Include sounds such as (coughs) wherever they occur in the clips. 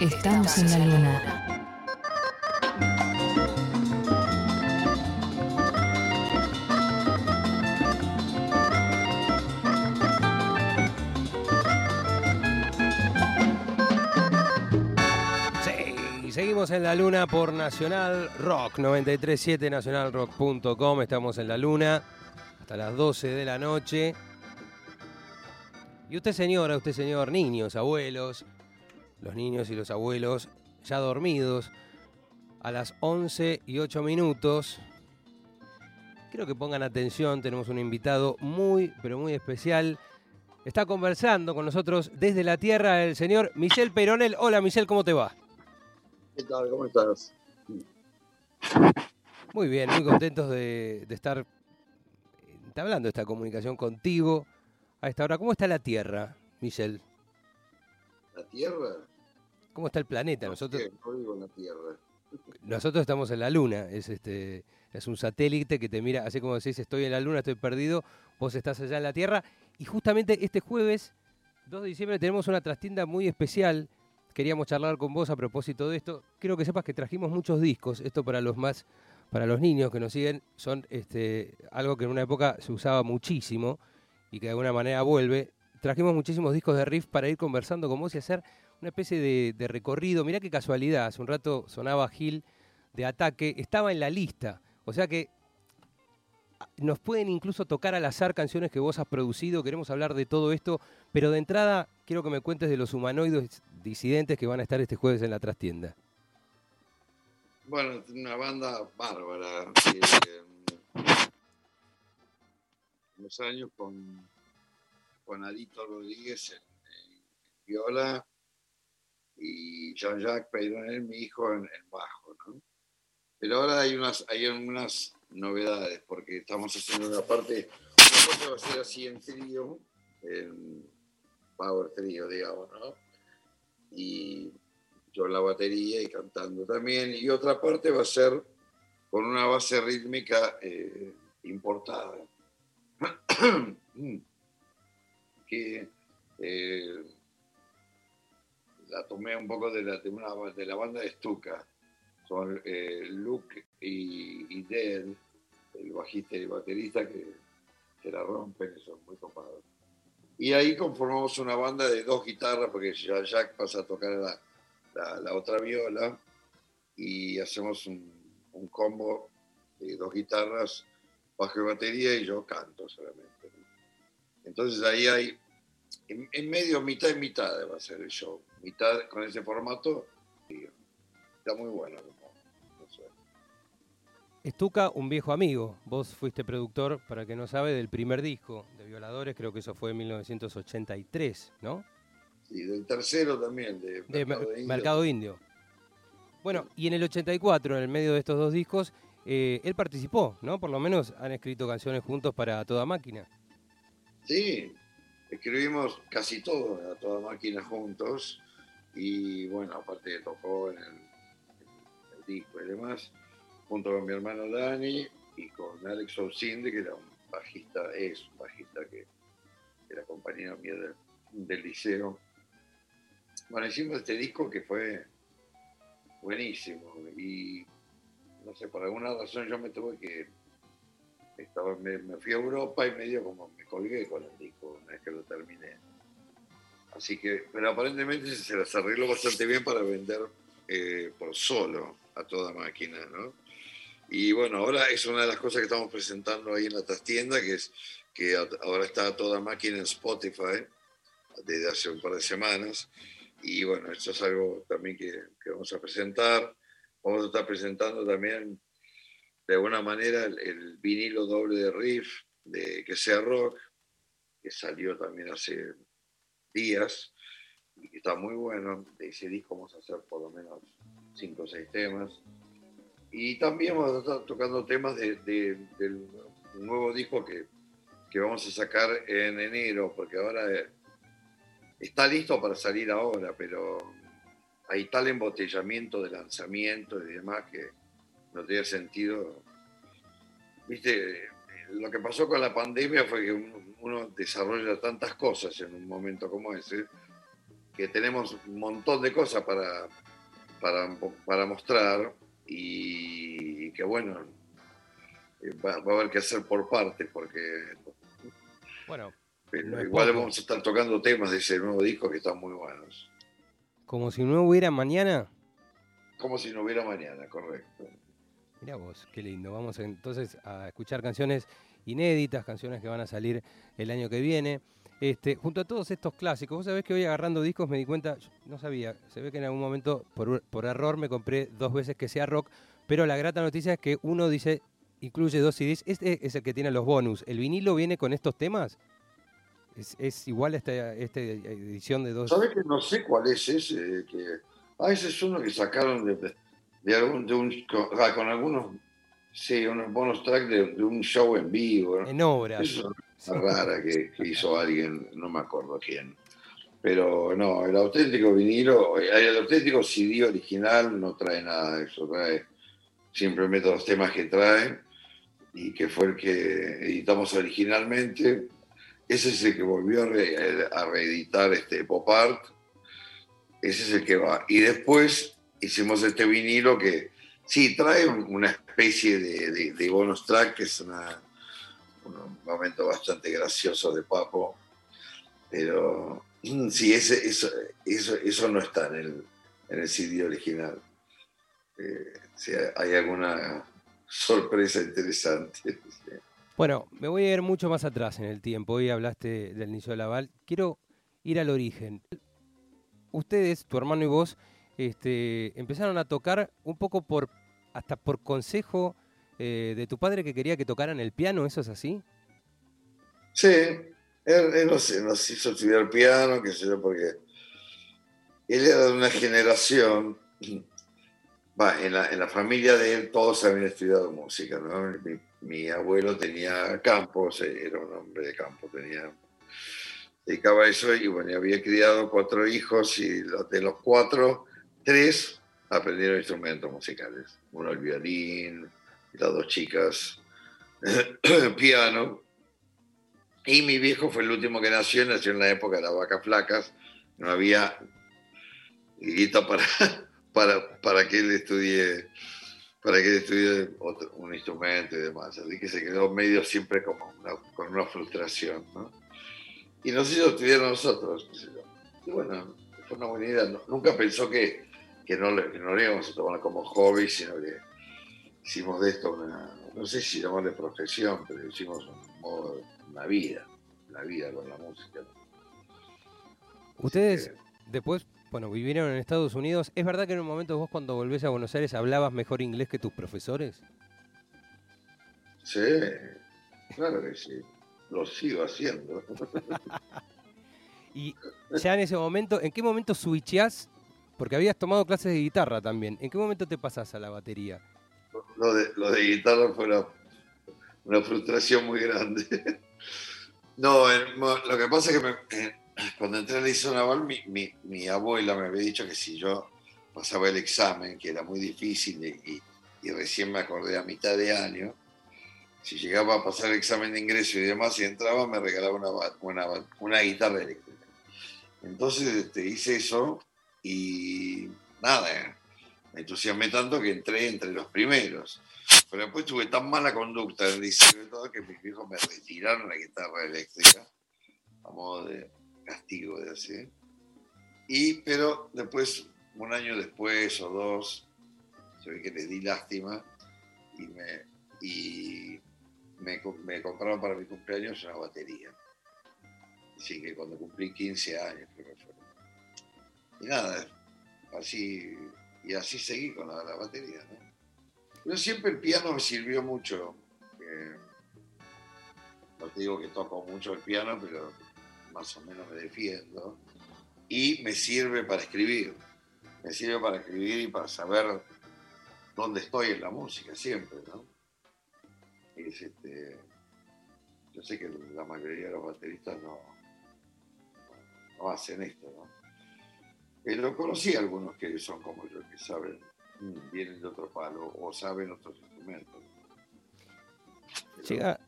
Estamos en la luna. Seguimos en la luna por Nacional Rock 937 nacionalrock.com. Estamos en la luna hasta las 12 de la noche. Y usted, señora, usted, señor, niños, abuelos, los niños y los abuelos ya dormidos a las 11 y 8 minutos. Quiero que pongan atención, tenemos un invitado muy, pero muy especial. Está conversando con nosotros desde la Tierra el señor Michel Peronel. Hola Michel, ¿cómo te va? ¿Qué tal? ¿Cómo estás? Muy bien, muy contentos de, de estar entablando esta comunicación contigo a esta hora. ¿Cómo está la Tierra, Michel? ¿La Tierra? ¿Cómo está el planeta? No Nosotros, no la Tierra. (laughs) nosotros estamos en la Luna. Es este es un satélite que te mira, así como decís, estoy en la Luna, estoy perdido, vos estás allá en la Tierra. Y justamente este jueves, 2 de diciembre, tenemos una trastienda muy especial. Queríamos charlar con vos a propósito de esto. Quiero que sepas que trajimos muchos discos. Esto para los más, para los niños que nos siguen, son este, algo que en una época se usaba muchísimo y que de alguna manera vuelve. Trajimos muchísimos discos de riff para ir conversando con vos y hacer una especie de, recorrido. Mirá qué casualidad, hace un rato sonaba Gil de ataque, estaba en la lista. O sea que ah, nos pueden incluso tocar al azar canciones que vos has producido, queremos hablar de todo esto, pero de entrada quiero que me cuentes de los humanoides disidentes que van a estar este jueves en la trastienda. Bueno, una banda bárbara. unos años con, con Adito Rodríguez en viola y Jean-Jacques Peyronel, mi hijo, en, en bajo. ¿no? Pero ahora hay unas, hay algunas novedades porque estamos haciendo una parte, una parte va a ser así en trío, en power trío, digamos, ¿no? Y yo en la batería y cantando también. Y otra parte va a ser con una base rítmica eh, importada. (clears throat) que eh, la tomé un poco de la, de una, de la banda de Stuka. Son eh, Luke y, y el bajista y baterista que, que la rompen son muy copados. Y ahí conformamos una banda de dos guitarras, porque ya Jack pasa a tocar la, la, la otra viola y hacemos un, un combo de dos guitarras, bajo y batería y yo canto solamente. Entonces ahí hay, en, en, medio, mitad y mitad va a ser el show. Mitad con ese formato, y está muy bueno. ¿no? Eso. Estuca, un viejo amigo. Vos fuiste productor, para que no sabe, del primer disco de Violadores, creo que eso fue en 1983, ¿no? Y del tercero también, de, Indio. Mercado Indio. Bueno, y en el 84, en el medio de estos dos discos, eh, él participó, ¿no? Por lo menos han escrito canciones juntos para toda máquina. Sí, escribimos casi todo a toda máquina juntos y bueno, aparte tocó en el, disco y demás, junto con mi hermano Dani y con Alex Orsinde, que era un bajista, es un bajista que era compañero mío del, liceo. Bueno, hicimos este disco que fue buenísimo y no sé, por alguna razón yo me tuve que estaba, me, me fui a Europa y medio como me colgué con el disco una vez que lo terminé. Así que, pero aparentemente se las arregló bastante bien para vender eh, por solo a toda máquina, ¿no? Y bueno, ahora es una de las cosas que estamos presentando ahí en la trastienda, que es que ahora está a toda máquina en Spotify desde hace un par de semanas. Y bueno, esto es algo también que, que vamos a presentar. Vamos a estar presentando también de alguna manera el, el vinilo doble de Riff de Que sea Rock, que salió también hace días y está muy bueno. De ese disco vamos a hacer por lo menos cinco o seis temas. Y también vamos a estar tocando temas de, de- del nuevo disco que, que vamos a sacar en enero, porque ahora está listo para salir ahora, pero hay tal embotellamiento de lanzamiento y demás que no tiene sentido. Viste, lo que pasó con la pandemia fue que uno, desarrolla tantas cosas en un momento como ese que tenemos un montón de cosas para, para, para mostrar y, que bueno, eh, va, va, a haber que hacer por partes porque... Bueno, pero igual vamos a estar tocando temas de ese nuevo disco que están muy buenos. Como si no hubiera mañana. Como si no hubiera mañana, correcto. Mira vos, qué lindo. Vamos entonces a escuchar canciones inéditas, canciones que van a salir el año que viene. Este, junto a todos estos clásicos, vos sabés que hoy agarrando discos me di cuenta, no sabía, se ve que en algún momento por, por error me compré dos veces que sea rock, pero la grata noticia es que uno dice, incluye dos CDs, este es el que tiene los bonus. ¿El vinilo viene con estos temas? ¿Es, igual esta, esta edición de dos? ¿Sabes que no sé cuál es ese? Que, ah, ese es uno que sacaron de, algún, de un, ah, con, algunos, sí, unos bonus tracks de, de, un show en vivo. ¿no? En obra. Eso es una rara que, que, hizo alguien, no me acuerdo quién. Pero no, el auténtico vinilo, el auténtico CD original no trae nada de eso, trae simplemente los temas que trae y que fue el que editamos originalmente ese es el que volvió a, re, a reeditar este Pop Art. Ese es el que va. Y después hicimos este vinilo que sí trae una especie de, bonus track, que es una, un momento bastante gracioso de Papo. Pero sí, ese, eso, eso, eso no está en el, en el CD original. Eh, si hay alguna sorpresa interesante. Bueno, me voy a ir mucho más atrás en el tiempo. Hoy hablaste del inicio de Laval. Quiero ir al origen. Ustedes, tu hermano y vos, este, empezaron a tocar un poco por, hasta por consejo eh, de tu padre que quería que tocaran el piano, ¿eso es así? Sí, él, él nos, nos, hizo estudiar piano, qué sé yo, porque él era de una generación, (clears throat) en la, en la familia de él todos habían estudiado música, ¿no? Mi, abuelo tenía campos, era un hombre de campo, tenía, dedicaba a eso y bueno, había criado cuatro hijos y de los cuatro, tres aprendieron instrumentos musicales. Uno el violín, las dos chicas (clears throat) piano. Y mi viejo fue el último que nació, nació en la época de las vacas flacas, no había guita para, (laughs) para, para que él estudie para que estudie otro, un instrumento y demás. Así que se quedó medio siempre como una, con una frustración, ¿no? Y nos hizo estudiar nosotros. Y bueno, fue una buena idea. Nunca pensó que, que, no, que no lo íbamos a tomar como hobby, sino que hicimos de esto una, no sé si llamarle profesión, pero hicimos un modo, una vida, una vida con la música. Ustedes después bueno, vivieron en Estados Unidos. ¿Es verdad que en un momento vos cuando volvés a Buenos Aires hablabas mejor inglés que tus profesores? Sí, claro que sí. Lo sigo haciendo. (laughs) y ya en ese momento, ¿en qué momento switchás? Porque habías tomado clases de guitarra también. ¿En qué momento te pasás a la batería? Lo de, guitarra fue una, frustración muy grande. (laughs) No, lo que pasa es que me, cuando entré al liceo naval, mi, mi, abuela me había dicho que si yo pasaba el examen, que era muy difícil y, y, recién me acordé a mitad de año, si llegaba a pasar el examen de ingreso y demás y entraba, me regalaba una guitarra eléctrica. Entonces este, hice eso y nada, me entusiasmé tanto que entré entre los primeros. Pero después tuve tan mala conducta en el liceo y todo que mis hijos me retiraron la guitarra eléctrica a modo de castigo de así. Y, pero después, un año después o dos, se ve que le di lástima y me, y me, me compraron para mi cumpleaños una batería. Así que cuando cumplí 15 años, creo que fue. Y nada, así, y así seguí con la, la batería. ¿no? Pero siempre el piano me sirvió mucho. Eh, no te digo que toco mucho el piano, pero más o menos me defiendo, y me sirve para escribir. Me sirve para escribir y para saber dónde estoy en la música siempre, ¿no? Es este, yo sé que la mayoría de los bateristas no, no, hacen esto, ¿no? Pero conocí a algunos que son como yo, que saben, vienen de otro palo o saben otros instrumentos. Llega,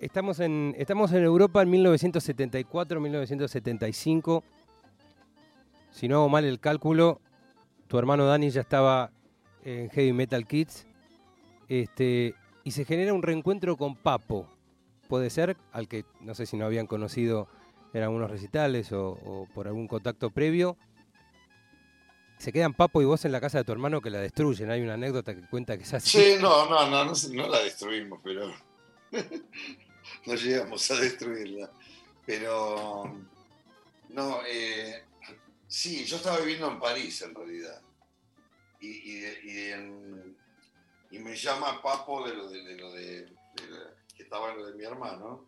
estamos en, estamos en Europa en 1974, 1975. si no hago mal el cálculo, tu hermano Dani ya estaba en Heavy Metal Kids. Este, y se genera un reencuentro con Papo. Puede ser, al que no sé si no habían conocido en algunos recitales o, o por algún contacto previo. Se quedan Papo y vos en la casa de tu hermano que la destruyen. Hay una anécdota que cuenta que es así. Sí, no, no, no, no, no la destruimos, pero (laughs) no llegamos a destruirla. Pero no, eh, sí, yo estaba viviendo en París en realidad. Y, y, y, en- y me llama Papo de lo de, de lo de, de la- que estaba en lo de mi hermano.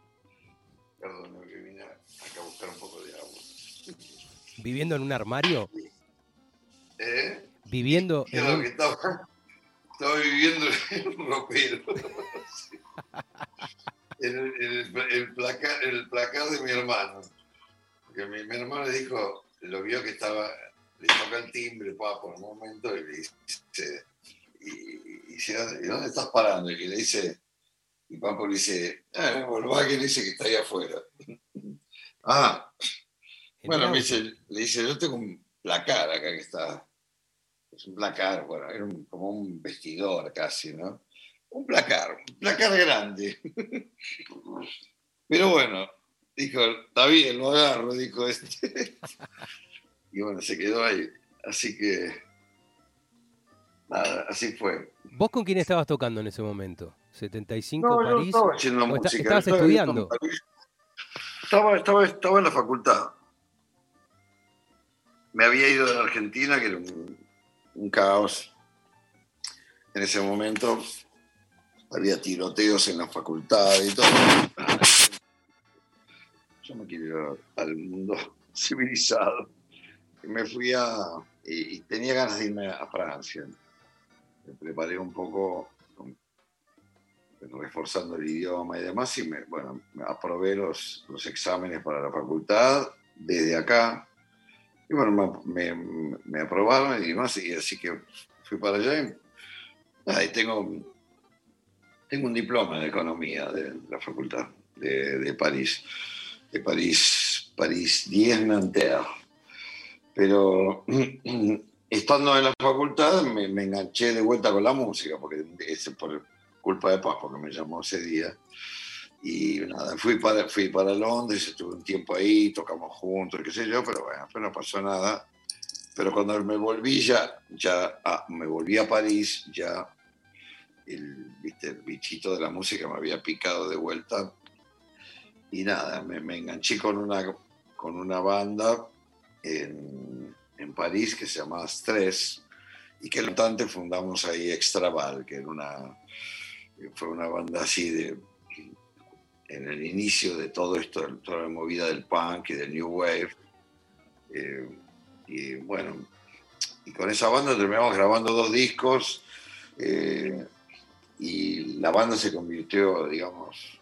Perdón, que vine acá a buscar un poco de agua. Viviendo en un armario, ¿Eh? viviendo en que estaba, estaba viviendo en un ropero. Sí. (laughs) En el, en el- el placar, el placar de mi hermano. Porque mi, mi hermano le dijo, lo vio que estaba, le toca el timbre, papo, en un momento, y le dice, y, y- y dice, ¿y dónde estás parando? Y le dice, y Papo le dice, ah, Volkswagen dice que está ahí afuera. (laughs) ah, en bueno, me dice, le dice, yo tengo un placar acá que está. Es un placar, bueno, era un- como un vestidor casi, ¿no? Un placar, un placar grande. (laughs) Pero bueno, dijo, está bien, lo agarro, dijo este. (laughs) y bueno, se quedó ahí. Así que, nada, así fue. ¿Vos con quién estabas tocando en ese momento? ¿75 No, París? estaba haciendo ¿O esta- música. estabas estaba estudiando? Estaba, estaba, estaba en la facultad. Me había ido de Argentina, que era un, un caos. En ese momento había tiroteos en la facultad y todo. Yo me quiero ir al mundo (laughs) civilizado. Me fui a... Y, tenía ganas de irme a Francia. Me preparé un poco reforzando el idioma y demás, y me, bueno, aprobé los, los exámenes para la facultad desde acá. Y bueno, me, me- aprobaron y demás, y así que fui para allá. Y, tengo, tengo un diploma en economía de la facultad de, de París, de París, París 10 Nanterre. Pero (clears throat) estando en la facultad me, me enganché de vuelta con la música, porque es por culpa de Paz, porque me llamó ese día. Y nada, fui para, fui para Londres, estuve un tiempo ahí, tocamos juntos, qué sé yo, pero bueno, pero no pasó nada. Pero cuando me volví ya, ya ah, me volví a París, ya el, ¿viste? el bichito de la música me había picado de vuelta. Y nada, me, me enganché con una, con una banda en, en París que se llamaba Stress y que el fundamos ahí Extraval, que era una, fue una banda así de en el inicio de todo esto, toda la movida del punk y del new wave. Eh, y bueno, y con esa banda terminamos grabando dos discos eh, y la banda se convirtió, digamos,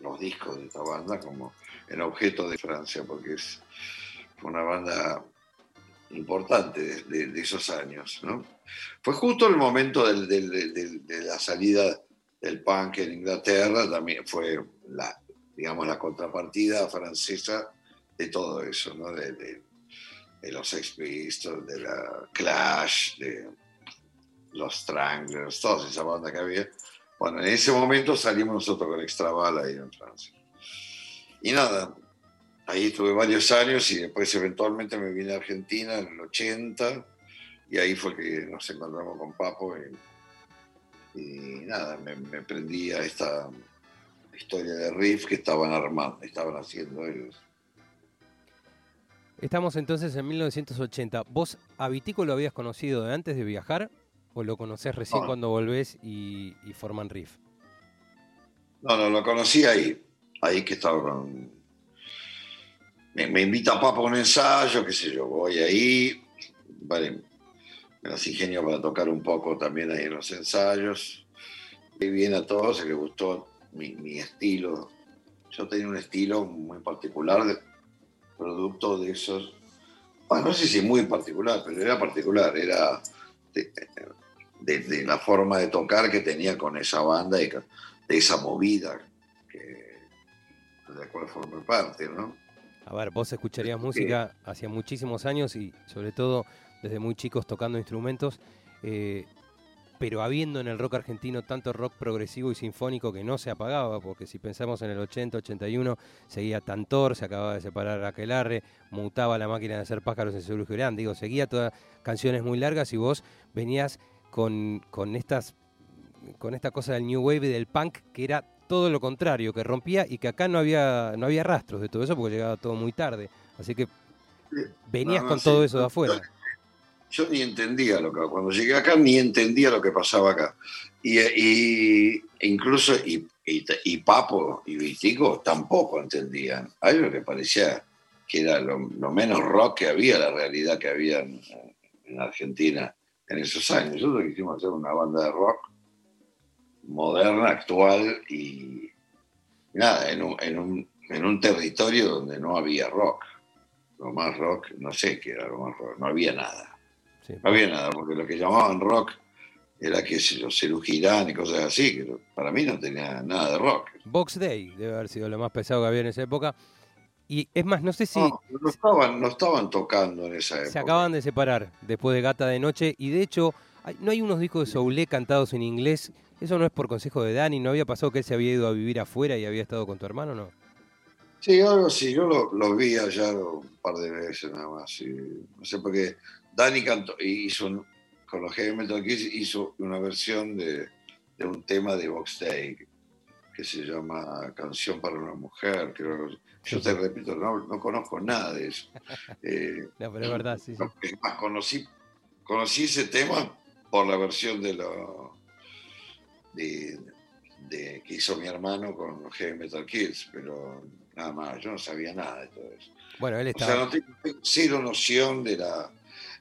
los discos de esta banda como en objeto de Francia, porque es, fue una banda importante de, esos años. ¿no? Fue justo el momento de la salida del punk en Inglaterra, también fue la, digamos, la contrapartida francesa de todo eso, ¿no? de, de- de los Sex Pistols, de la Clash, de los Stranglers, toda esa banda que había. Bueno, en ese momento salimos nosotros con Extraval ahí en Francia. Y nada, ahí estuve varios años y después eventualmente me vine a Argentina en el 80 y ahí fue que nos encontramos con Papo y, y nada, me, me prendí a esta historia de riff que estaban armando, estaban haciendo ellos. Estamos entonces en 1980. ¿Vos a Vitico lo habías conocido de antes de viajar o lo conocés recién No. cuando volvés y, y forman Riff? No, no, lo conocí ahí, ahí que estaba con... Me, me invita Papo a un ensayo, qué sé yo, voy ahí, vale, me las ingenio para tocar un poco también ahí en los ensayos. Y bien a todos, se les gustó mi, mi estilo. Yo tenía un estilo muy particular, de, producto de esos... Bueno, no sé si muy particular, pero era particular, era de, de- de la forma de tocar que tenía con esa banda y con- de esa movida que, de la cual formé parte, ¿no? A ver, vos escucharías música hacía muchísimos años y sobre todo desde muy chicos tocando instrumentos, eh, pero habiendo en el rock argentino tanto rock progresivo y sinfónico que no se apagaba, porque si pensamos en el 80, 81, seguía Tantor, se acababa de separar Aquelarre, mutaba la máquina de hacer pájaros en Seguro Girán, digo, seguía todas canciones muy largas y vos venías con, con estas con esta cosa del new wave y del punk que era todo lo contrario, que rompía y que acá no había no había rastros de todo eso porque llegaba todo muy tarde. Así que venías No, no, con sí. todo eso de afuera. Yo ni entendía lo que, cuando llegué acá, ni entendía lo que pasaba acá. Y, incluso, y, y, y Papo y Vitico tampoco entendían. A ellos parecía que era lo, lo menos rock que había, la realidad que había en, en Argentina en esos años. Nosotros quisimos hacer una banda de rock moderna, actual y nada, en un, en un, en un territorio donde no había rock. Lo más rock, no sé qué era lo más rock, no había nada. Sí. No había nada, porque lo que llamaban rock era, qué yo, Cerú Girán y cosas así, que para mí no tenía nada de rock. Box Day debe haber sido lo más pesado que había en esa época. Y es más, no sé si No, no estaban, no estaban tocando en esa época. se acaban de separar después de Gata de Noche. Y de hecho, hay- no hay unos discos de Soulé cantados en inglés. Eso no es por consejo de Dani. ¿No había pasado que él se había ido a vivir afuera y había estado con tu hermano? No. Sí, algo así. Yo lo, lo vi allá un par de veces nada más. y no sé, porque Dani cantó, hizo un- con los Heavy Metal Kids hizo una versión de, de un tema de Box Day que se llama Canción para una Mujer. creo. yo te repito, no, no conozco nada de eso. (laughs) Eh, No, pero es verdad, sí, sí. más, conocí, conocí ese tema por la versión de lo de, de- que hizo mi hermano con los Heavy Metal Kids, pero nada más, yo no sabía nada de todo eso. Bueno, él O sea, estaba. no tengo cero noción de la...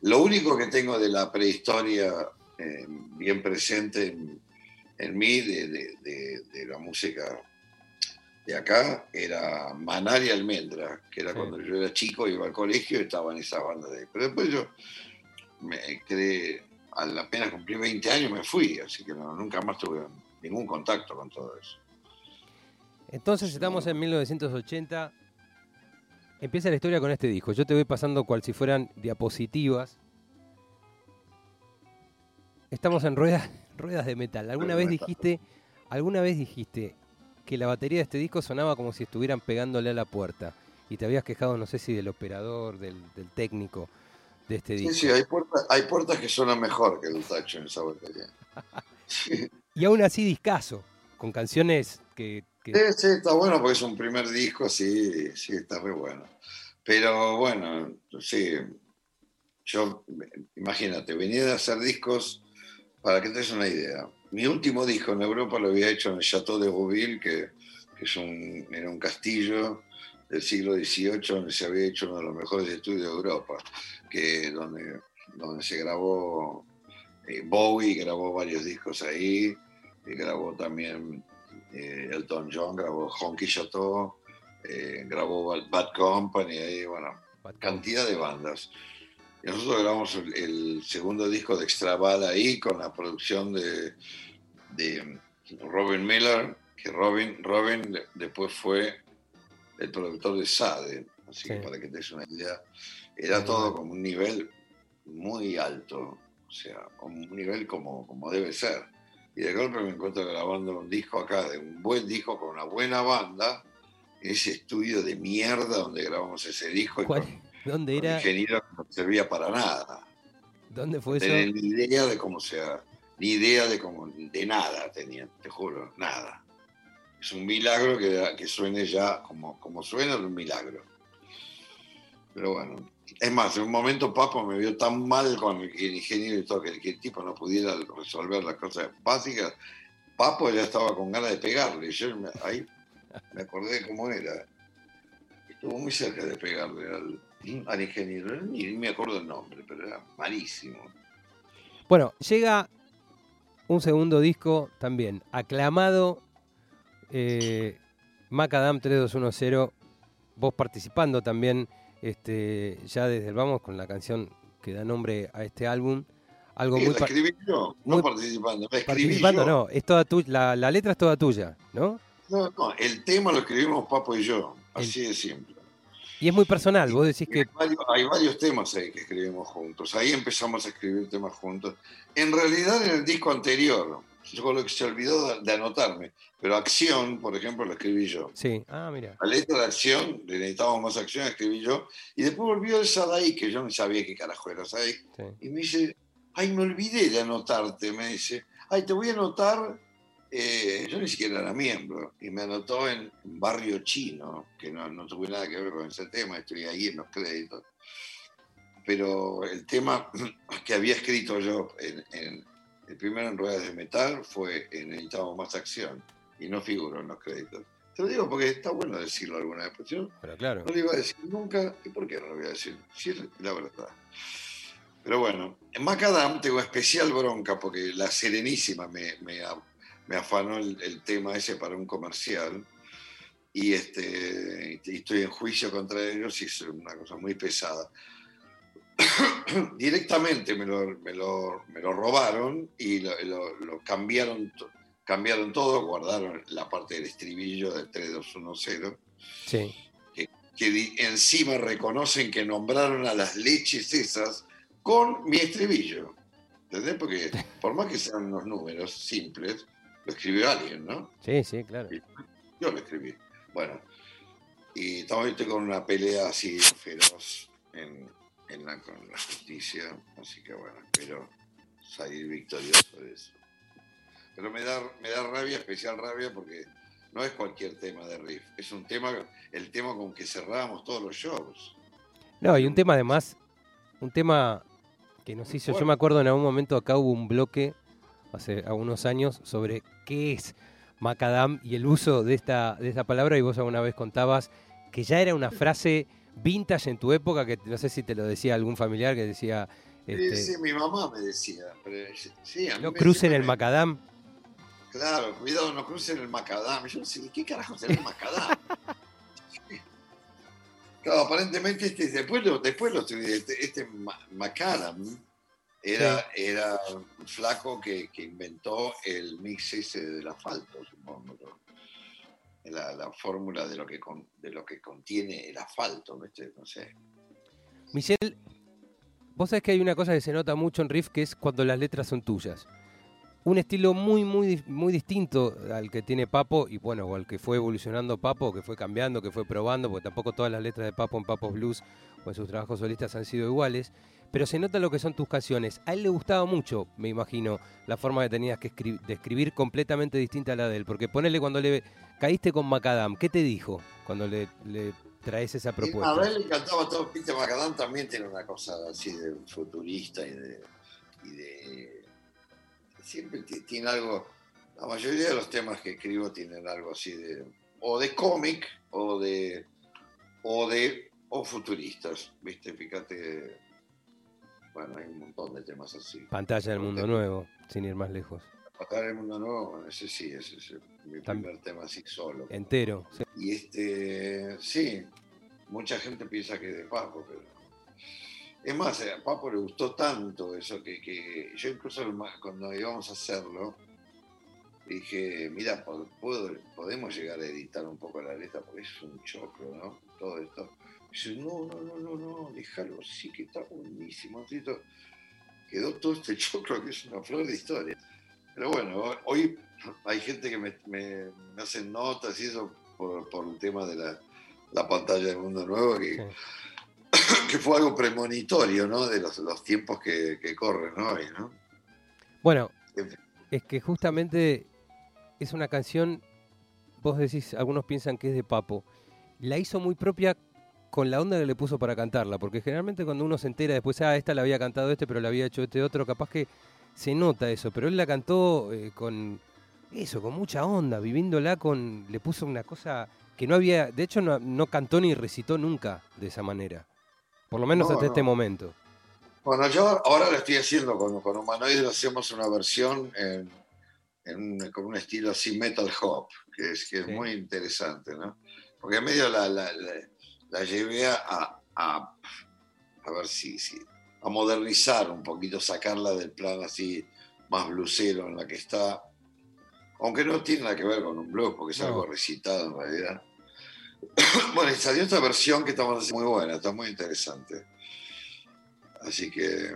Lo único que tengo de la prehistoria eh, bien presente en, en mí, de, de- de- de la música de acá, era Manar y Almendra, que era Sí. cuando yo era chico, iba al colegio y estaba en esa banda de ahí. Pero después yo me quedé, al apenas cumplí 20 años me fui, así que no, nunca más tuve ningún contacto con todo eso. Entonces estamos en 1980. Empieza la historia con este disco. Yo te voy pasando cual si fueran diapositivas. Estamos en ruedas, (laughs) ruedas de metal. ¿Alguna vez dijiste, alguna vez dijiste que la batería de este disco sonaba como si estuvieran pegándole a la puerta? Y te habías quejado, no sé si del operador, del, del técnico de este Sí, disco. sí, hay puertas, hay puertas que suenan mejor que el tacho en esa batería. (laughs) Sí. Y aún así discaso, con canciones que... Sí, sí, está bueno porque es un primer disco, sí, sí, está re bueno. Pero bueno, sí, yo, imagínate, venía de hacer discos, para que te des una idea. Mi último disco en Europa lo había hecho en el Chateau de Rouville, que, que es un, era un castillo del siglo XVIII donde se había hecho uno de los mejores estudios de Europa, que, donde, donde se grabó eh, Bowie, grabó varios discos ahí, y grabó también eh, Elton John grabó Honky Chateau, eh, grabó Bad- Bad Company, ahí, bueno, cantidad de bandas. Y nosotros grabamos el, el segundo disco de Extraval ahí con la producción de, de Robin Miller, que Robin, Robin de- después fue el productor de Sade, así que Sí. para que te des una idea, era Muy todo como un nivel muy alto, o sea, un nivel como, como debe ser. Y de golpe me encuentro grabando un disco acá, de un buen disco con una buena banda, ese estudio de mierda donde grabamos ese disco y ¿Cuál- con, ¿Dónde con era? ingeniero que no servía para nada. ¿Dónde fue No eso? ni idea de cómo sea, ni idea de cómo, de nada tenía, te juro, nada. Es un milagro que, que suene ya como, como suena, es un milagro. Pero bueno, es más, en un momento Papo me vio tan mal con el ingeniero y todo, que, el tipo no pudiera resolver las cosas básicas. Papo ya estaba con ganas de pegarle. Yo me- ahí me acordé de cómo era. Estuvo muy cerca de pegarle al, ingeniero. Ni, ni me acuerdo el nombre, pero era malísimo. Bueno, llega un segundo disco también, aclamado, eh, Macadam 3210, vos participando también este, ya desde el vamos con la canción que da nombre a este álbum. Algo Sí, muy la pa- escribí yo, muy- no participando. La escribí participando, yo. no, es toda tu- la, la letra es toda tuya, ¿no? No, no, el tema lo escribimos Papo y yo, así de simple. Y es muy personal, vos decís que... Hay varios, hay varios temas ahí que escribimos juntos. Ahí empezamos a escribir temas juntos. En realidad en el disco anterior, yo lo que se olvidó de, anotarme, pero Acción, por ejemplo, lo escribí yo. Sí, ah, mira. La letra de Acción, le necesitábamos más acción, escribí yo. Y después volvió el Sadai, que yo no sabía qué carajo era Sadai. Sí. Y me dice, ay, me olvidé de anotarte. Me dice, ay, te voy a anotar. eh, yo ni siquiera era miembro. Y me anotó en Barrio Chino, que no, no tuve nada que ver con ese tema, estoy ahí en los créditos. Pero el tema (clears throat) que había escrito yo en, en- el primero en Ruedas de Metal fue en Necesitamos Más Acción. Y no figuró en los créditos. Te lo digo porque está bueno decirlo alguna vez. Yo Pero claro. no lo iba a decir nunca. ¿Y por qué no lo voy a decir? Si es la verdad. Pero bueno, en Macadam tengo especial bronca porque la Serenísima me, me, me afanó el, el tema ese para un comercial. Y, este, y estoy en juicio contra ellos y es una cosa muy pesada. (coughs) Directamente me lo, me lo- me lo robaron y lo, cambiaron, cambiaron todo, guardaron la parte del estribillo del 3210 Sí. que di- encima reconocen que nombraron a las leches esas con mi estribillo. ¿Entendés? Porque (laughs) por más que sean unos números simples, lo escribió alguien, ¿no? Sí, sí, claro. Yo lo escribí. Bueno, y estoy con una pelea así feroz en, en la, con la justicia, así que bueno, espero salir victorioso de eso. Pero me da, me da rabia, especial rabia, porque no es cualquier tema de riff, es un tema, el tema con que cerrábamos todos los shows. No, y un tema además, un tema que nos hizo, yo me acuerdo en algún momento acá hubo un bloque hace algunos años sobre qué es macadam y el uso de esta, de esta palabra y vos alguna vez contabas que ya era una frase vintage en tu época, que no sé si te lo decía algún familiar que decía, este, Sí, mi mamá me decía, pero sí, a mí no crucen el macadam. Claro, cuidado, no crucen el macadam. Yo no sé, ¿qué carajo será el macadam? (laughs) claro, aparentemente este, después lo, después lo estudié, este, este ma- macadam era, era un flaco que, que inventó el mix ese del asfalto, supongo. La, la fórmula de lo, que de lo que contiene el asfalto. No sé. Michelle, vos sabés que hay una cosa que se nota mucho en Riff, que es cuando las letras son tuyas. Un estilo muy, muy, muy distinto al que tiene Papo y bueno, o al que fue evolucionando Papo, que fue cambiando, que fue probando, porque tampoco todas las letras de Papo en Papos Blues o en sus trabajos solistas han sido iguales. Pero se nota lo que son tus canciones. A él le gustaba mucho, me imagino, la forma que tenías que escri- de escribir completamente distinta a la de él. Porque ponele cuando le caíste con Macadam, ¿qué te dijo cuando le, le traes esa propuesta? A él le encantaba todo. Peter Macadam también tiene una cosa así de futurista y de. y de- siempre ti- tiene algo. La mayoría de los temas que escribo tienen algo así de. o de cómic o de. o de. o futuristas. ¿Viste? Fíjate. Bueno, hay un montón de temas así. Pantalla del mundo nuevo, sin ir más lejos. Acá el mundo nuevo, ese sí, ese es mi primer tema así solo. Entero. sí. Y este, sí, mucha gente piensa que es de Papo, pero. Es más, a Papo le gustó tanto eso que, que yo incluso cuando íbamos a hacerlo, dije, mira, podemos llegar a editar un poco la letra porque es un choclo, ¿no? Todo esto. Dice, no, no, no, no, no, déjalo así que está buenísimo. todo". Quedó todo este (laughs) choclo que es una flor de historia. Pero bueno, hoy hay gente que me, me, me hace notas y eso por, por el tema de la, la pantalla del mundo nuevo, que, Sí. (coughs) que fue algo premonitorio, ¿no? De los, los tiempos que, que corren hoy, ¿no? Bueno, es que justamente es una canción, vos decís, algunos piensan que es de Papo, la hizo muy propia con la onda que le puso para cantarla, porque generalmente cuando uno se entera después, ah, esta la había cantado este, pero la había hecho este otro, capaz que se nota eso, pero él la cantó eh, con eso, con mucha onda, viviéndola con, le puso una cosa que no había, de hecho no, no cantó ni recitó nunca de esa manera, por lo menos No, hasta no. este momento. Bueno, yo ahora lo estoy haciendo con, con Humanoide, hacemos una versión en, en un- con un estilo así metal hop, que es, que es Sí. muy interesante, ¿no? Porque en medio la, la, la- la llevé a, a, a ver si, si, a modernizar un poquito, sacarla del plan así más blusero en la que está, aunque no tiene nada que ver con un blues, porque es No. algo recitado en realidad. (coughs) bueno, y salió esta versión que estamos haciendo muy buena, está muy interesante. Así que,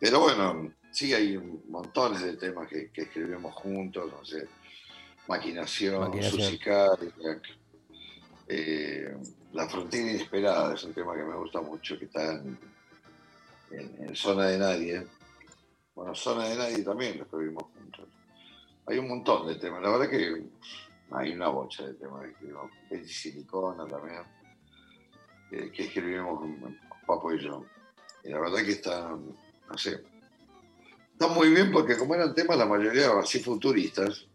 pero bueno, sí hay montones de temas que, que escribimos juntos, no sé, Maquinación, Maquinación. Susi Cadillac, eh, La Frontera Inesperada es un tema que me gusta mucho, que está en, en- en Zona de Nadie. Bueno, Zona de Nadie también lo escribimos juntos. Hay un montón de temas, la verdad que hay una bocha de temas que escribimos. Silicona también, eh, que escribimos Papo y yo. Y la verdad que está, no sé, está muy bien porque como eran temas la mayoría así futuristas,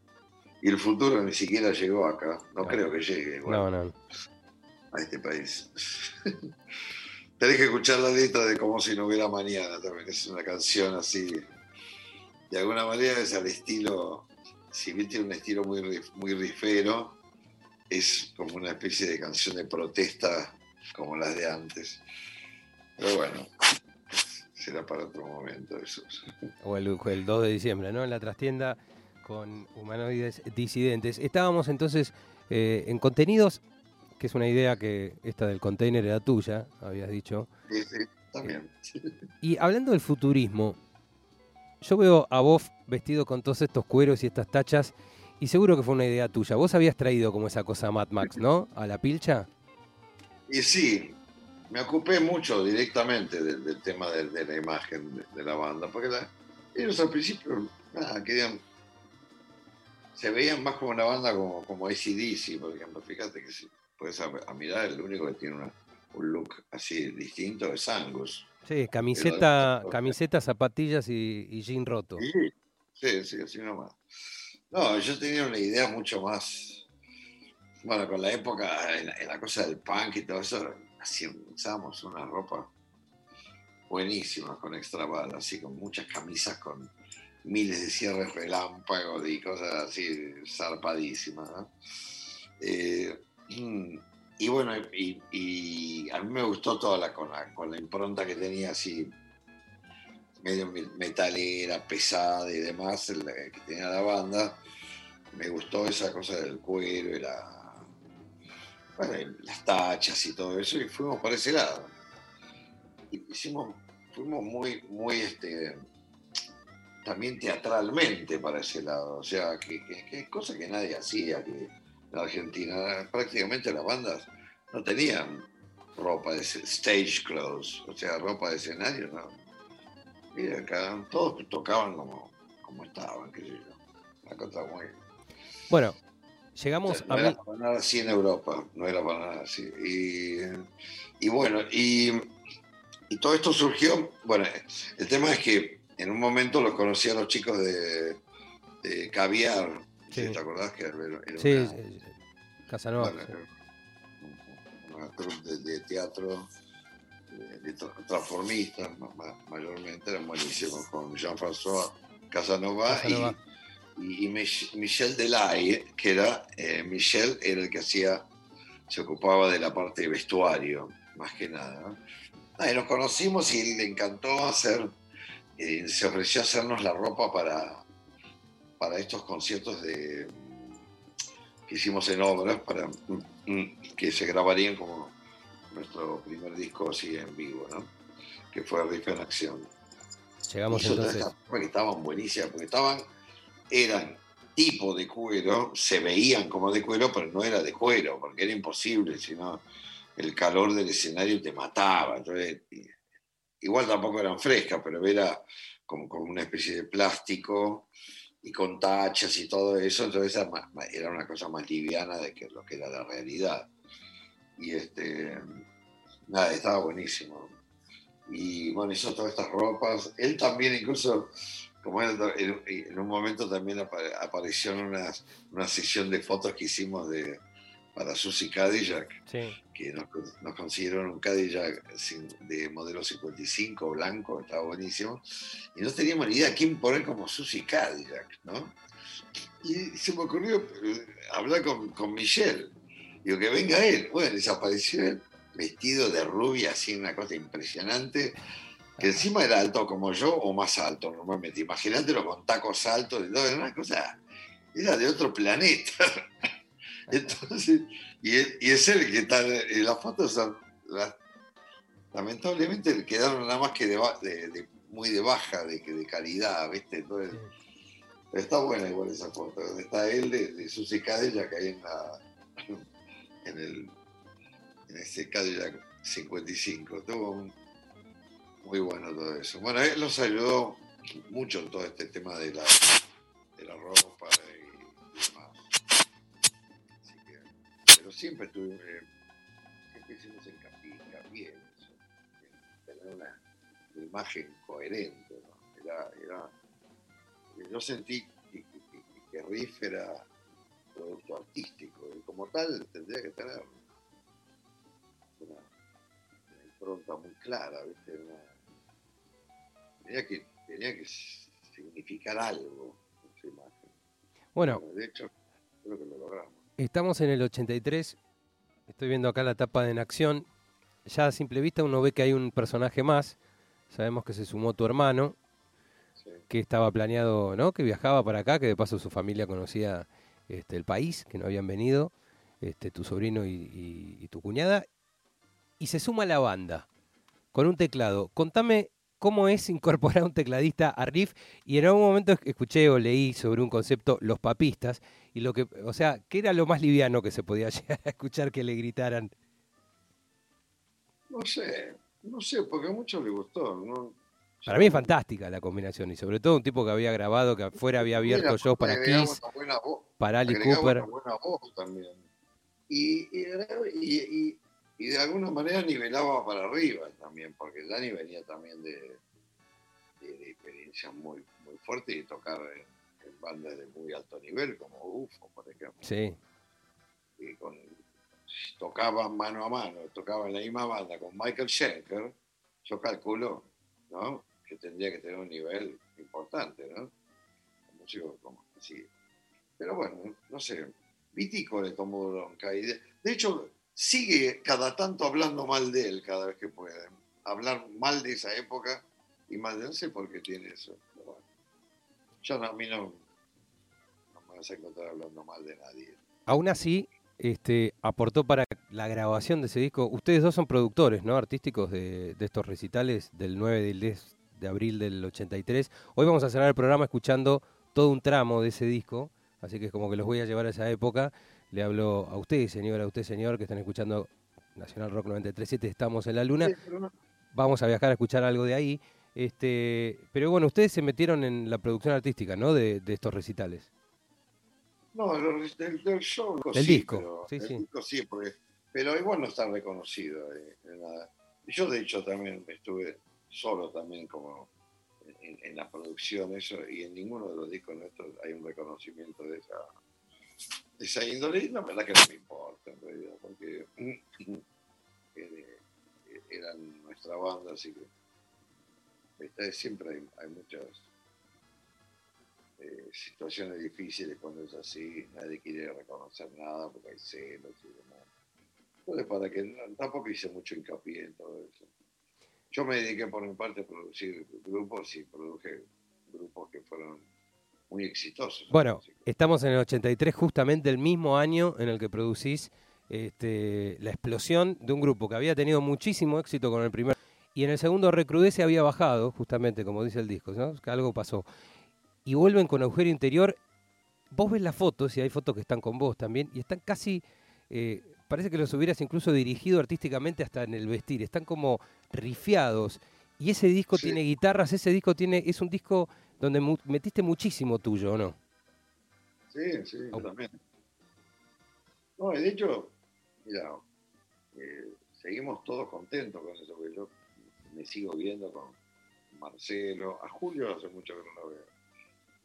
y el futuro ni siquiera llegó acá, no creo que llegue No, no. A este país. (laughs) Tenés que escuchar la letra de Como si no hubiera mañana también, es una canción así, de alguna manera es al estilo, si bien tiene un estilo muy, muy rifero, es como una especie de canción de protesta como las de antes. Pero bueno, será para otro momento eso. (laughs) O el, el 2 de diciembre, ¿no? En la trastienda con humanoides disidentes. Estábamos entonces eh, en contenidos, que es una idea que esta del container era tuya, habías dicho. Sí, sí, también. Y hablando del futurismo, yo veo a vos vestido con todos estos cueros y estas tachas, y seguro que fue una idea tuya. Vos habías traído como esa cosa Mad Max, ¿no? A la pilcha. Y sí, me ocupé mucho directamente del, del tema de, de la imagen de, de la banda, porque la- ellos al principio nada, querían, se veían más como una banda como, como ACDC, por ejemplo. Fíjate que si puedes a, a mirar, el único que tiene una- un look así distinto es Angus. Sí, camiseta, camiseta zapatillas y, y jean roto. Sí, sí, sí, así nomás. No, yo tenía una idea mucho más. Bueno, con la época, en, en la cosa del punk y todo eso, así usábamos una ropa buenísima con extra bala, así con muchas camisas con miles de cierres relámpagos y cosas así zarpadísimas. ¿no? Eh, y bueno, y, a mí me gustó toda la con, la con la impronta que tenía así medio me- metalera, pesada y demás, la que tenía la banda, me gustó esa cosa del cuero y la, las tachas y todo eso, y fuimos por ese lado. Hicimos, fuimos muy, muy, este, también teatralmente para ese lado, o sea, que, que, cosa que nadie hacía que en Argentina, prácticamente las bandas no tenían ropa de stage clothes, o sea, ropa de escenario, no. Y acá todos tocaban como, como estaban, qué sé yo. Una cosa muy. Bueno, o llegamos a... no era mil- para nada así en Europa, no era para nada así. Y, y bueno, y, y todo esto surgió. Bueno, el tema es que en un momento los conocí a los chicos de, de Caviar. Sí. ¿Te acordás que era, Sí, una- sí, Casanova. sí. una troupe de, de teatro de, de tra- transformistas ma- ma- mayormente eran buenísimos con Jean-François Casanova, y- Casanova. y, y Mich- Michel Delay que era eh, Michel era el que hacía se ocupaba de la parte de vestuario más que nada. Ah, y nos conocimos y le encantó hacer eh, se ofreció a hacernos la ropa para para estos conciertos de que hicimos en obras para mm, que se grabarían como nuestro primer disco así en vivo, ¿no? Que fue Riff en Acción. Llegamos Hizo entonces... que estaban buenísimas, porque estaban, eran tipo de cuero, se veían como de cuero, pero no era de cuero, porque era imposible, sino el calor del escenario te mataba. Entonces, igual tampoco eran frescas, pero era como, como una especie de plástico y con tachas y todo eso, entonces era, una cosa más liviana de que lo que era la realidad. Y este, nada, estaba buenísimo. Y bueno, hizo todas estas ropas. Él también incluso, como en, un momento también apa- apareció en una, una sesión de fotos que hicimos de, para Susie Cadillac, Sí. que nos, nos consiguieron un Cadillac de modelo 55 blanco, estaba buenísimo, y no teníamos ni idea a quién poner como Susie Cadillac, ¿no? Y se me ocurrió eh, hablar con, con Michelle, digo que venga él, bueno, desapareció él, vestido de rubia, así, una cosa impresionante, que encima era alto como yo o más alto normalmente, imagínatelo con tacos altos y todo, era una cosa, era de otro planeta. (laughs) (laughs) Entonces, y es, y es él que está, y las fotos las- lamentablemente quedaron nada más que de, ba- de- de- muy de baja, de, que de calidad, ¿viste? Entonces, está buena igual esa foto, donde está él de, de Susi Cadillac ahí en la, (laughs) en el, en ese Cadillac 55. Estuvo un- muy bueno todo eso. Bueno, él nos ayudó mucho en todo este tema de la, de la ropa siempre tuve, siempre hicimos hincapié, en eso, en tener una, una imagen coherente, ¿no? Era, era, yo sentí que, que, Riff era producto artístico y como tal tendría que tener una, una impronta muy clara, ¿viste? Una- tenía, que, tenía que significar algo en su imagen. Bueno, de hecho, creo que lo logramos. Estamos en el 83. Estoy viendo acá la tapa de En Acción. Ya a simple vista uno ve que hay un personaje más. Sabemos que se sumó tu hermano, Sí. que estaba planeado, ¿no? Que viajaba para acá, que de paso su familia conocía este, el país, que no habían venido, este, tu sobrino y, y- y tu cuñada. Y se suma a la banda con un teclado. Contame cómo es incorporar un tecladista a Riff. Y en algún momento escuché o leí sobre un concepto, los papistas, y lo que, o sea, ¿qué era lo más liviano que se podía (laughs) llegar a escuchar que le gritaran? No sé, no sé, porque a muchos les gustó. ¿no? Para mí es fantástica la combinación, y sobre todo un tipo que había grabado, que afuera había abierto shows para Kiss, para Ali Cooper. una buena voz también. Y, y, y- y- de alguna manera nivelaba para arriba también, porque Dani venía también de, de, de experiencias muy, muy fuertes y tocar en, en bandas de muy alto nivel, como UFO, por ejemplo. Sí, y con, tocaban mano a mano, tocaban en la misma banda con Michael Schenker, yo calculo ¿no? que tendría que tener un nivel importante, ¿no? Músico como así. Pero bueno, no sé, Vitico le tomó bronca y de, de hecho sigue cada tanto hablando mal de él cada vez que puede. Hablar mal de esa época y mal de no sé por qué tiene eso. Pero bueno, yo no, a mí no, me vas a encontrar hablando mal de nadie. aún así, este, aportó para la grabación de ese disco. Ustedes dos son productores, ¿no? Artísticos de, de estos recitales del 9 del 10 de abril del 83. Hoy vamos a cerrar el programa escuchando todo un tramo de ese disco, así que es como que los voy a llevar a esa época. Le hablo a usted, señor, a usted, señor, que están escuchando Nacional Rock 93.7, estamos en la luna. Vamos a viajar a escuchar algo de ahí. Este, pero bueno, ustedes se metieron en la producción artística, ¿no? De, de estos recitales. No, del, del show Del sí, disco, pero- sí, del sí. disco sí, porque- pero igual no está reconocido. eh, nada. Yo de hecho también estuve solo también como en, en la producción eso y en ninguno de los discos nuestros hay un reconocimiento de esa, esa índole la verdad que no me importa en realidad porque eh, eran nuestra banda así que está- siempre hay, hay muchas eh, situaciones difíciles cuando es así, nadie quiere reconocer nada porque hay celos y demás. Entonces, para que tampoco hice mucho hincapié en todo eso. Yo me dediqué por mi parte a producir grupos y produje grupos que fueron muy exitosos. en Bueno, estamos en el 83, justamente el mismo año en el que producís este, la explosión de un grupo que había tenido muchísimo éxito con el primer. Y en el segundo Recrudece había bajado, justamente, como dice el disco, ¿no? que algo pasó. Y vuelven con agujero interior. Vos ves las fotos, y hay fotos que están con vos también, y están casi. eh, parece que los hubieras incluso dirigido artísticamente hasta en el vestir. Están como rifiados. Y ese disco Sí. tiene guitarras, ese disco tiene. Es un disco donde mu- metiste muchísimo tuyo, ¿o no? Sí, sí, yo Au. también. No, y de hecho, mira, eh, seguimos todos contentos con eso, porque yo me sigo viendo con Marcelo, a Julio hace mucho que no lo veo.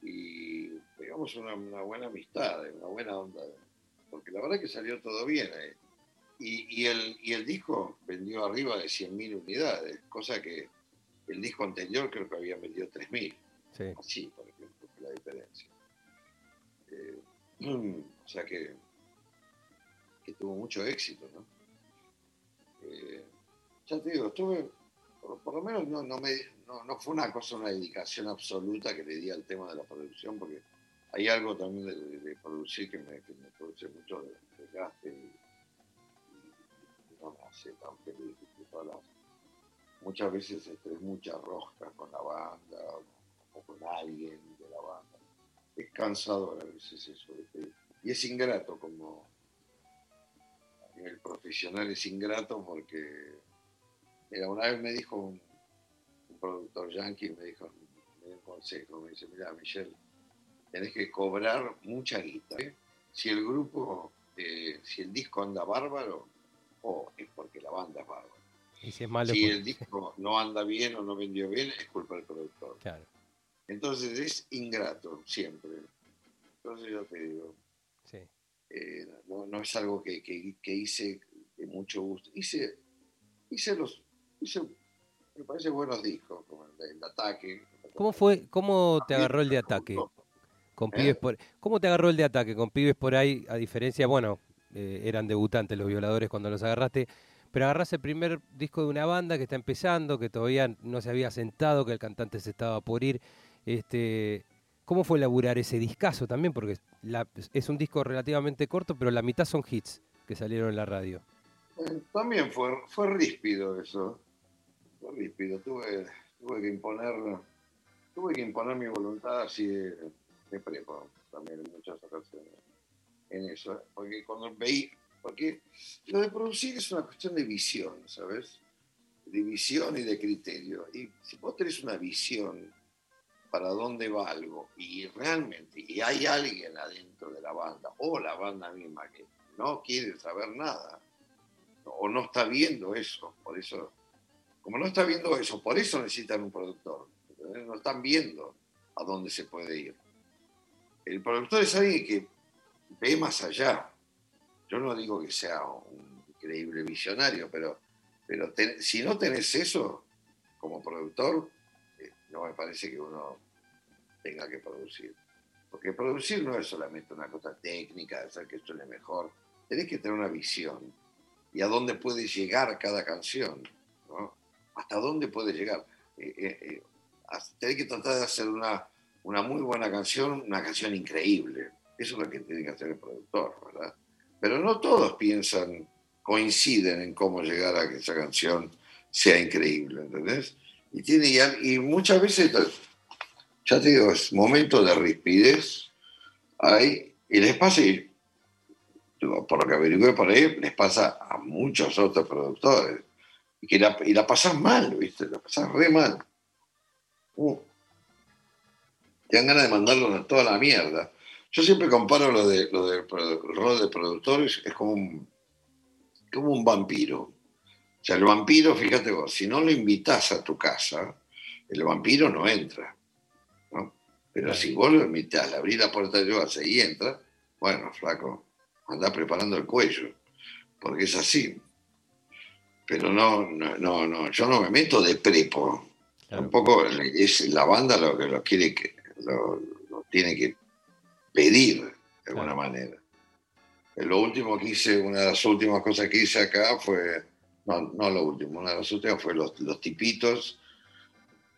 Y pegamos una, una buena amistad, una buena onda, porque la verdad que salió todo bien ahí. Y, y el, y el disco vendió arriba de 100.000 unidades, cosa que el disco anterior creo que había vendido 3.000 Sí. así, por ejemplo, la diferencia. Eh, (clears throat) o sea que, que tuvo mucho éxito, ¿no? Eh, ya te digo, estuve, por, lo menos no, no, me, no, no fue una cosa, una dedicación absoluta que le di al tema de la producción, porque hay algo también de, producir que me, produce mucho desgaste y, no me hace tan feliz. muchas veces estoy muchas roscas con la banda con alguien de la banda. Es cansador a veces eso. Y es ingrato como a nivel profesional es ingrato porque mira, una vez me dijo un, productor yankee, me dijo, me dio un consejo, me dice, mira Michelle, tenés que cobrar mucha guita. ¿eh? Si el grupo, eh, si el disco anda bárbaro, o es porque la banda es bárbara. Y si es malo, si el disco no anda bien o no vendió bien, es culpa del productor. Claro. Entonces es ingrato siempre. Entonces yo te digo, sí. Eh, no, es algo que, que, hice de mucho gusto. Hice, hice los, hice, me parece buenos discos, como el, el ataque. ¿Cómo fue, cómo te agarró el de ataque? Con ¿Eh? pibes por, ¿Cómo te agarró el de ataque? Con pibes por ahí, a diferencia, bueno, eh, eran debutantes los violadores cuando los agarraste, pero agarraste el primer disco de una banda que está empezando, que todavía no se había sentado, que el cantante se estaba por ir. Este, ¿Cómo fue laburar ese discazo también? Porque es un disco relativamente corto, pero la mitad son hits que salieron en la radio. Eh, también fue, fue ríspido eso. Fue ríspido. Tuve, tuve que imponer tuve que imponer mi voluntad así de, prepo también en muchas ocasiones en eso, porque cuando veí, porque lo de producir es una cuestión de visión, ¿sabes? De visión y de criterio. Y si vos tenés una visión para dónde va algo y realmente, y hay alguien adentro de la banda, o la banda misma que no quiere saber nada, o no está viendo eso, por eso, como no está viendo eso, por eso necesitan un productor, no están viendo a dónde se puede ir el productor es alguien que ve más allá. Yo no digo que sea un increíble visionario, pero, pero si no tenés eso como productor, eh, no me parece que uno tenga que producir. Porque producir no es solamente una cosa técnica, de hacer que suene mejor. Tenés que tener una visión. Y a dónde puede llegar cada canción. ¿no? Hasta dónde puede llegar. Eh, eh, tenés que tratar de hacer una, una muy buena canción, una canción increíble. Eso es lo que tiene que hacer el productor, ¿verdad? Pero no todos piensan, coinciden en cómo llegar a que esa canción sea increíble, ¿entendés? Y, tiene, y muchas veces, ya te digo, es momento de rispidez, hay, y les pasa, por lo que averigué por ahí, les pasa a muchos otros productores, y, que la, y la pasan mal, ¿viste? La pasan re mal. Uh te dan ganas de mandarlos a toda la mierda. Yo siempre comparo lo, de, lo del rol de productores, es como un, como un vampiro. O sea, el vampiro, fíjate vos, si no lo invitas a tu casa, el vampiro no entra. Pero si vos lo invitas, le abrís la puerta de casa y entra, bueno, flaco, anda preparando el cuello, porque es así. Pero no, no, no, yo no me meto de prepo. Tampoco es la banda lo que lo quiere que lo, tiene que pedir de alguna manera. Lo último que hice, una de las últimas cosas que hice acá fue, no, no lo último, una de las últimas fue los, los tipitos.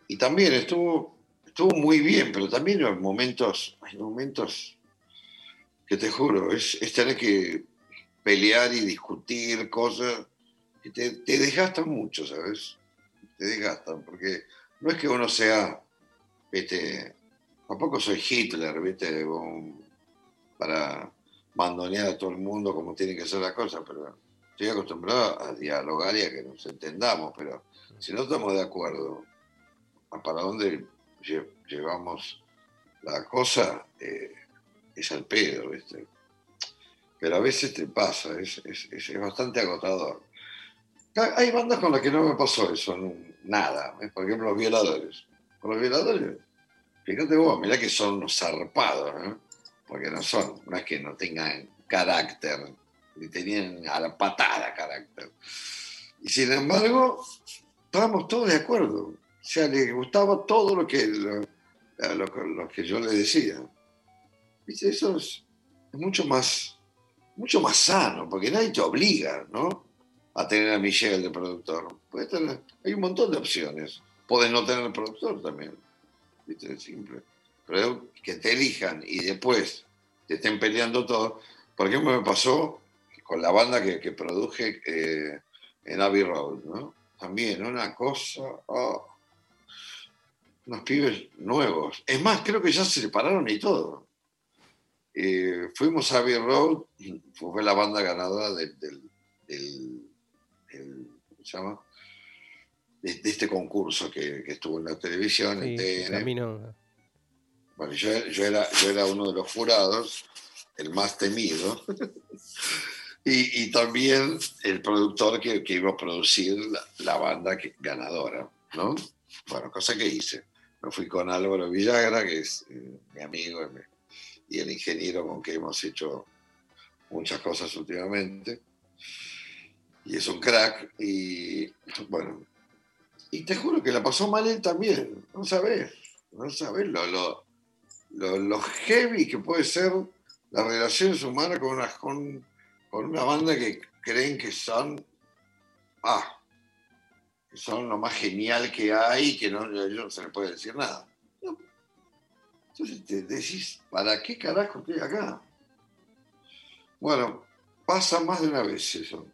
Y también estuvo, estuvo muy bien, pero también hay momentos, hay momentos que te juro, es, tener que pelear y discutir cosas que te, te desgastan mucho, ¿sabes? Te desgastan, porque no es que uno sea este, Tampoco soy Hitler, ¿viste? para mandonear a todo el mundo como tiene que ser la cosa, pero estoy acostumbrado a dialogar y a que nos entendamos, pero si no estamos de acuerdo para dónde llevamos la cosa, eh, es al pedo, ¿viste? Pero a veces te pasa, es, es, bastante agotador. Hay bandas con las que no me pasó eso, nada. ¿eh? Por ejemplo, los violadores. Con los violadores Fíjate vos, mirá que son zarpados, ¿no? Porque no son, no es que no tengan carácter, ni tenían a la patada carácter. Y sin embargo, estábamos todos de acuerdo. O sea, les gustaba todo lo que, lo, que yo le decía. ¿Viste? Eso es, mucho más mucho más sano, porque nadie te obliga, ¿no? A tener a Michelle de productor. hay un montón de opciones. Puedes no tener productor también. ¿viste? Simple. pero que te elijan y después te estén peleando todo. Por ejemplo, me pasó con la banda que, que produje eh, en Abbey Road, ¿no? También una cosa, oh, unos pibes nuevos. Es más, creo que ya se separaron y todo. Eh, fuimos a Abbey Road, fue la banda ganadora del, del, ¿cómo se llama? De, este concurso que, que, estuvo en la televisión, Sí, en TN. Bueno, yo, yo era, yo era uno de los jurados, el más temido, (laughs) y, y también el productor que, que iba a producir la, la banda que- ganadora, ¿no? Bueno, cosa que hice. Me fui con Álvaro Villagra, que es eh, mi amigo y, el ingeniero con que hemos hecho muchas cosas últimamente. Y es un crack. Y bueno, y te juro que la pasó mal él también. No sabes, no sabes lo, lo, heavy que puede ser las relaciones humanas con una, con una banda que creen que son, ah, son lo más genial que hay que no, no se les puede decir nada. Entonces te decís, ¿para qué carajo estoy acá? Bueno, pasa más de una vez eso.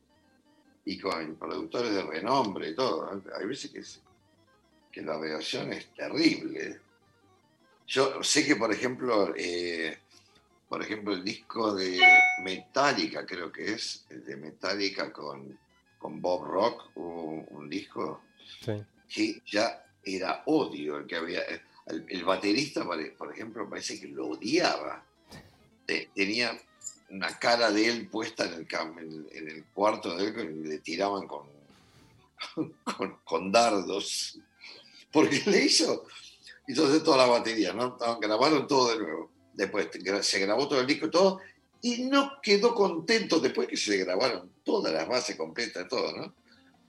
Y con productores de renombre y todo. Hay veces que, que la relación es terrible. Yo sé que, por ejemplo, eh, por ejemplo, el disco de Metallica, creo que es, de Metallica con, con Bob Rock, un, un disco Sí. que ya era odio el que había. El, el baterista, por ejemplo, parece que lo odiaba. Te- Tenía una cara de él puesta en el, en, el cuarto de él y le tiraban con, (laughs) con, con dardos. Porque le hizo, hacer toda la batería, ¿no? Grabaron todo de nuevo. Después se grabó todo el disco y todo. Y no quedó contento después que se grabaron todas las bases completas, todo, ¿no?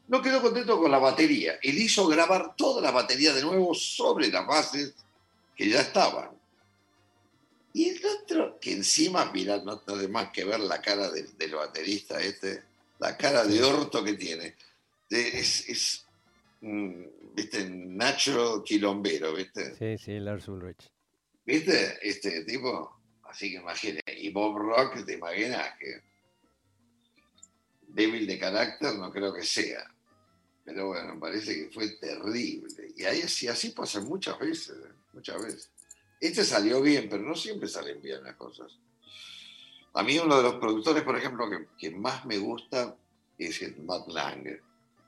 no quedó contento con la batería. Él hizo grabar toda la batería de nuevo sobre las bases que ya estaban. Y el otro, que encima, mirá, no de más que ver la cara del, del baterista este, la cara de orto que tiene. Es, es mm, viste, natural quilombero, ¿viste? Sí, sí, Lars Ulrich. ¿Viste? Este tipo, así que imagínate. Y Bob Rock, te imaginas que débil de carácter no creo que sea. Pero bueno, me parece que fue terrible. Y ahí así, así pasa muchas veces, ¿eh? muchas veces. Este salió bien, pero no siempre salen bien las cosas. A mí uno de los productores, por ejemplo, que, que más me gusta es el Matt Lange.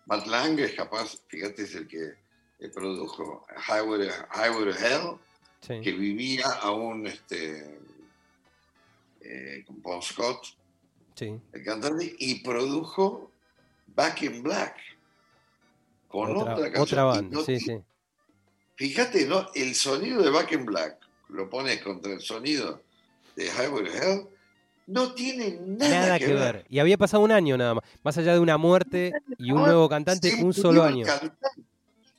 Matt Lange es capaz, fíjate, es el que eh, produjo Highway, Highway to Hell, Sí. que vivía aún este, eh, con Bon Scott, sí. el cantante, y produjo Back in Black. Con otra, Otra, canción. otra Y banda, no sí, ti- sí. Fíjate, ¿no? El sonido de Back in Black, lo pones contra el sonido de Highway to Hell, no tiene nada, Nada que ver. Y había pasado un año nada más. Más allá de una muerte y un Ahora, nuevo cantante, se un solo año. cantante.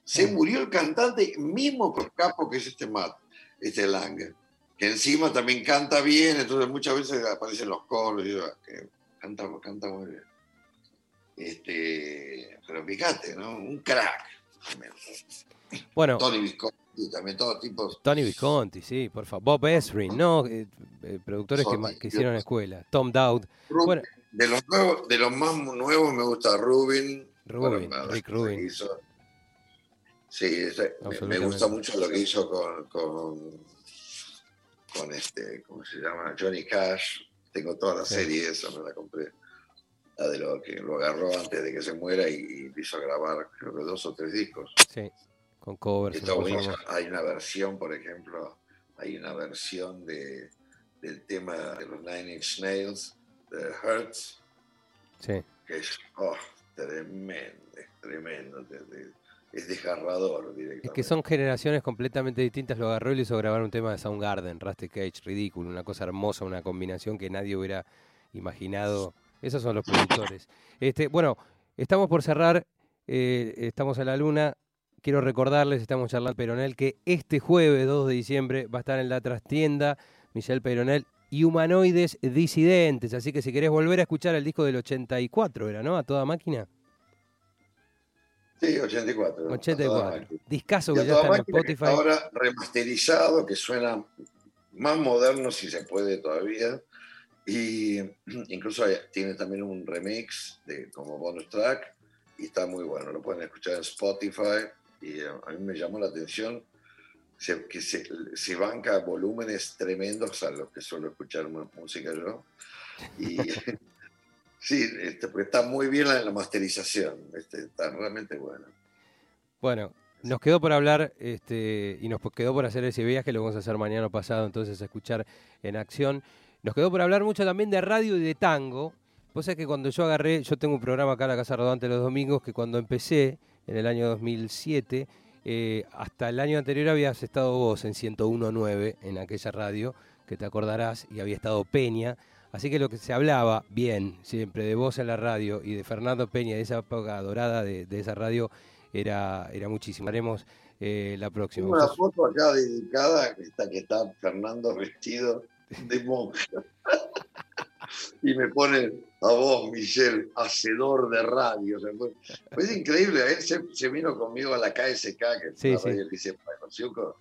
Se murió el cantante, mismo por capo que es este Matt, este Lange, que encima también canta bien, entonces muchas veces aparecen los coros, y yo, que canta, canta muy bien. Este, pero fíjate, ¿no? Un crack. Bueno, Tony Visconti, también todos tipos. Tony Visconti, sí, por favor. Bob Ezrin, ¿no? Eh, eh, productores que, Son- ma- que hicieron escuela. Tom Dowd. Rubin, Bueno, de los nuevos, de los más nuevos me gusta Rubin. Rubin, Bueno, Rick Rubin. hizo- Sí, ese- me- gusta mucho lo que hizo con, con, con este, ¿cómo se llama? Johnny Cash. Tengo toda la Sí. serie esa, me la compré. La de lo que lo agarró antes de que se muera y, y hizo grabar, creo que dos o tres discos. Sí, con covers. Hay una versión, por ejemplo, hay una versión de, del tema de los Nine Inch Nails, de Hurts, Sí. que es oh, tremendo, es tremendo, te- te- es desgarrador directamente. Es que son generaciones completamente distintas. Lo agarró y le hizo grabar un tema de Soundgarden, Rusty Cage, ridículo, una cosa hermosa, una combinación que nadie hubiera imaginado. Esos son los productores. Este, bueno, estamos por cerrar, eh, estamos en la luna. Quiero recordarles, estamos charlando Peronel, que este jueves 2 de diciembre va a estar en la trastienda Michelle Peronel y Humanoides Disidentes. Así que si querés volver a escuchar el disco del 84, era, ¿no? A toda máquina. Sí, 84. 84. Discaso que ya está en Spotify. ahora remasterizado, que suena más moderno si se puede todavía. Y (clears throat) incluso hay- tiene también un remix de, como bonus track y está muy bueno. Lo pueden escuchar en Spotify. Y eh, a mí me llamó la atención se- que se, se banca volúmenes tremendos a los que suelo escuchar música yo. Y (laughs) sí, este, porque está muy bien la, la masterización. Este, está realmente bueno. Bueno, nos quedó por hablar este, y nos quedó por hacer ese viaje, lo vamos a hacer mañana pasado, entonces a escuchar en acción. Nos quedó por hablar mucho también de radio y de tango. Vos que cuando yo agarré, yo tengo un programa acá en la Casa Rodante los domingos, que cuando empecé, en el año 2007, eh, hasta el año anterior habías estado vos en 101.9, en aquella radio, que te acordarás, y había estado Peña. Así que lo que se hablaba bien siempre de vos en la radio y de Fernando Peña, de esa época dorada de, de esa radio, era, era muchísimo. Haremos eh, la próxima. Tengo una foto acá dedicada que está, que está Fernando vestido de monja. (laughs) y me pone a vos, Michelle, hacedor de radio. Fue increíble. Él se, se vino conmigo a la KSK, que es Sí, la sí. radio que hice para Kosiuko,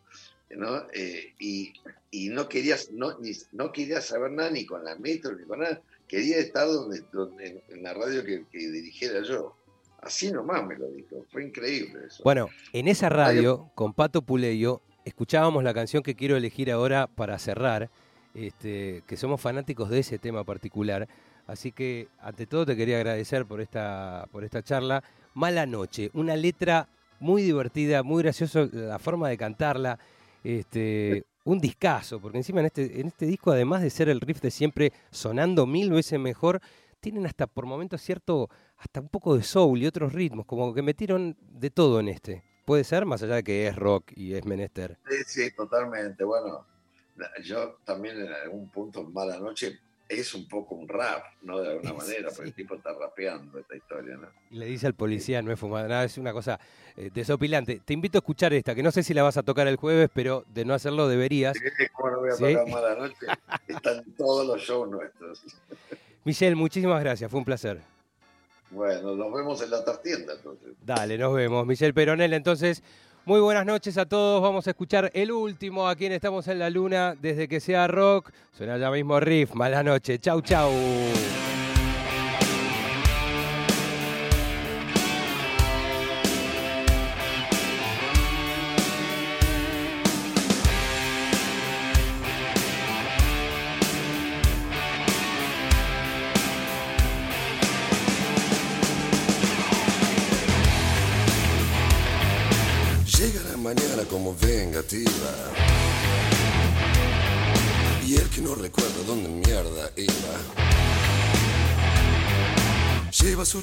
¿no? Eh, y, y no, quería, no, ni- no quería saber nada ni con la metro ni con nada. Quería estar donde, donde- en la radio que, que dirigiera yo. Así nomás me lo dijo. Fue increíble eso. Bueno, en esa radio, con Pato Puleyo, escuchábamos la canción que quiero elegir ahora para cerrar, este, que somos fanáticos de ese tema particular. Así que, ante todo, te quería agradecer por esta, por esta charla. Mala Noche, una letra muy divertida, muy graciosa, la forma de cantarla. Este, un discazo, porque encima en este, en este disco, además de ser el riff de siempre sonando mil veces mejor, tienen hasta por momentos cierto, hasta un poco de soul y otros ritmos, como que metieron de todo en este. Puede ser, más allá de que es rock y es menester. Sí, sí, totalmente. Bueno, yo también en algún punto, Mala Noche, es un poco un rap, ¿no? De alguna (laughs) manera, sí. porque el tipo está rapeando esta historia, ¿no? Y le dice al policía, no es fumada, nada, es una cosa eh, desopilante. Te invito a escuchar esta, que no sé si la vas a tocar el jueves, pero de no hacerlo deberías. ¿Cómo no voy a Sí. tocar Mala Noche? Están todos los shows nuestros. (laughs) Michelle, muchísimas gracias, fue un placer. Bueno, nos vemos en la trastienda, entonces. Dale, nos vemos. Michelle Peronel, entonces, muy buenas noches a todos. Vamos a escuchar el último aquí en Estamos en la Luna, desde que sea rock. Suena ya mismo riff. Mala noche. Chau, chau.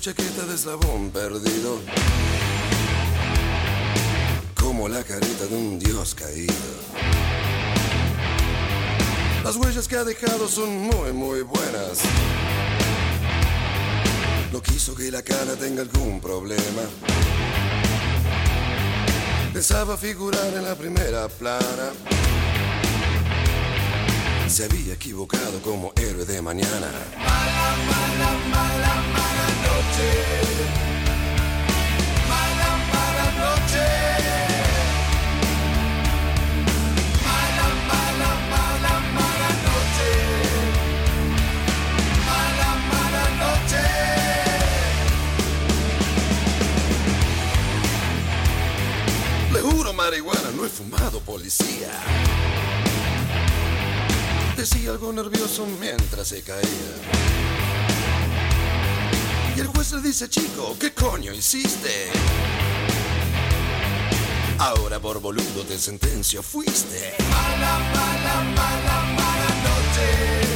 Chaqueta de eslabón perdido. Como la carita de un dios caído. Las huellas que ha dejado son muy, muy buenas. No quiso que la cara tenga algún problema. Pensaba figurar en la primera plana. Se había equivocado como héroe de mañana. Mala, mala, mala, mala noche. Mala, mala noche. Mala, mala, mala, mala noche. Mala, mala noche. Le juro marihuana, no he fumado policía. Decía algo nervioso mientras se caía. Y el juez le dice, chico, ¿qué coño hiciste? Ahora por boludo te sentencio fuiste. Mala, mala, mala, mala noche.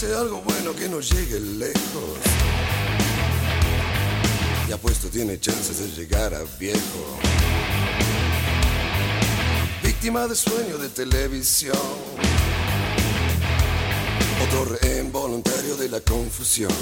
Pase algo bueno que no llegue lejos. Y apuesto tiene chances de llegar a viejo. Víctima de sueño de televisión. Otro rehén de la confusión.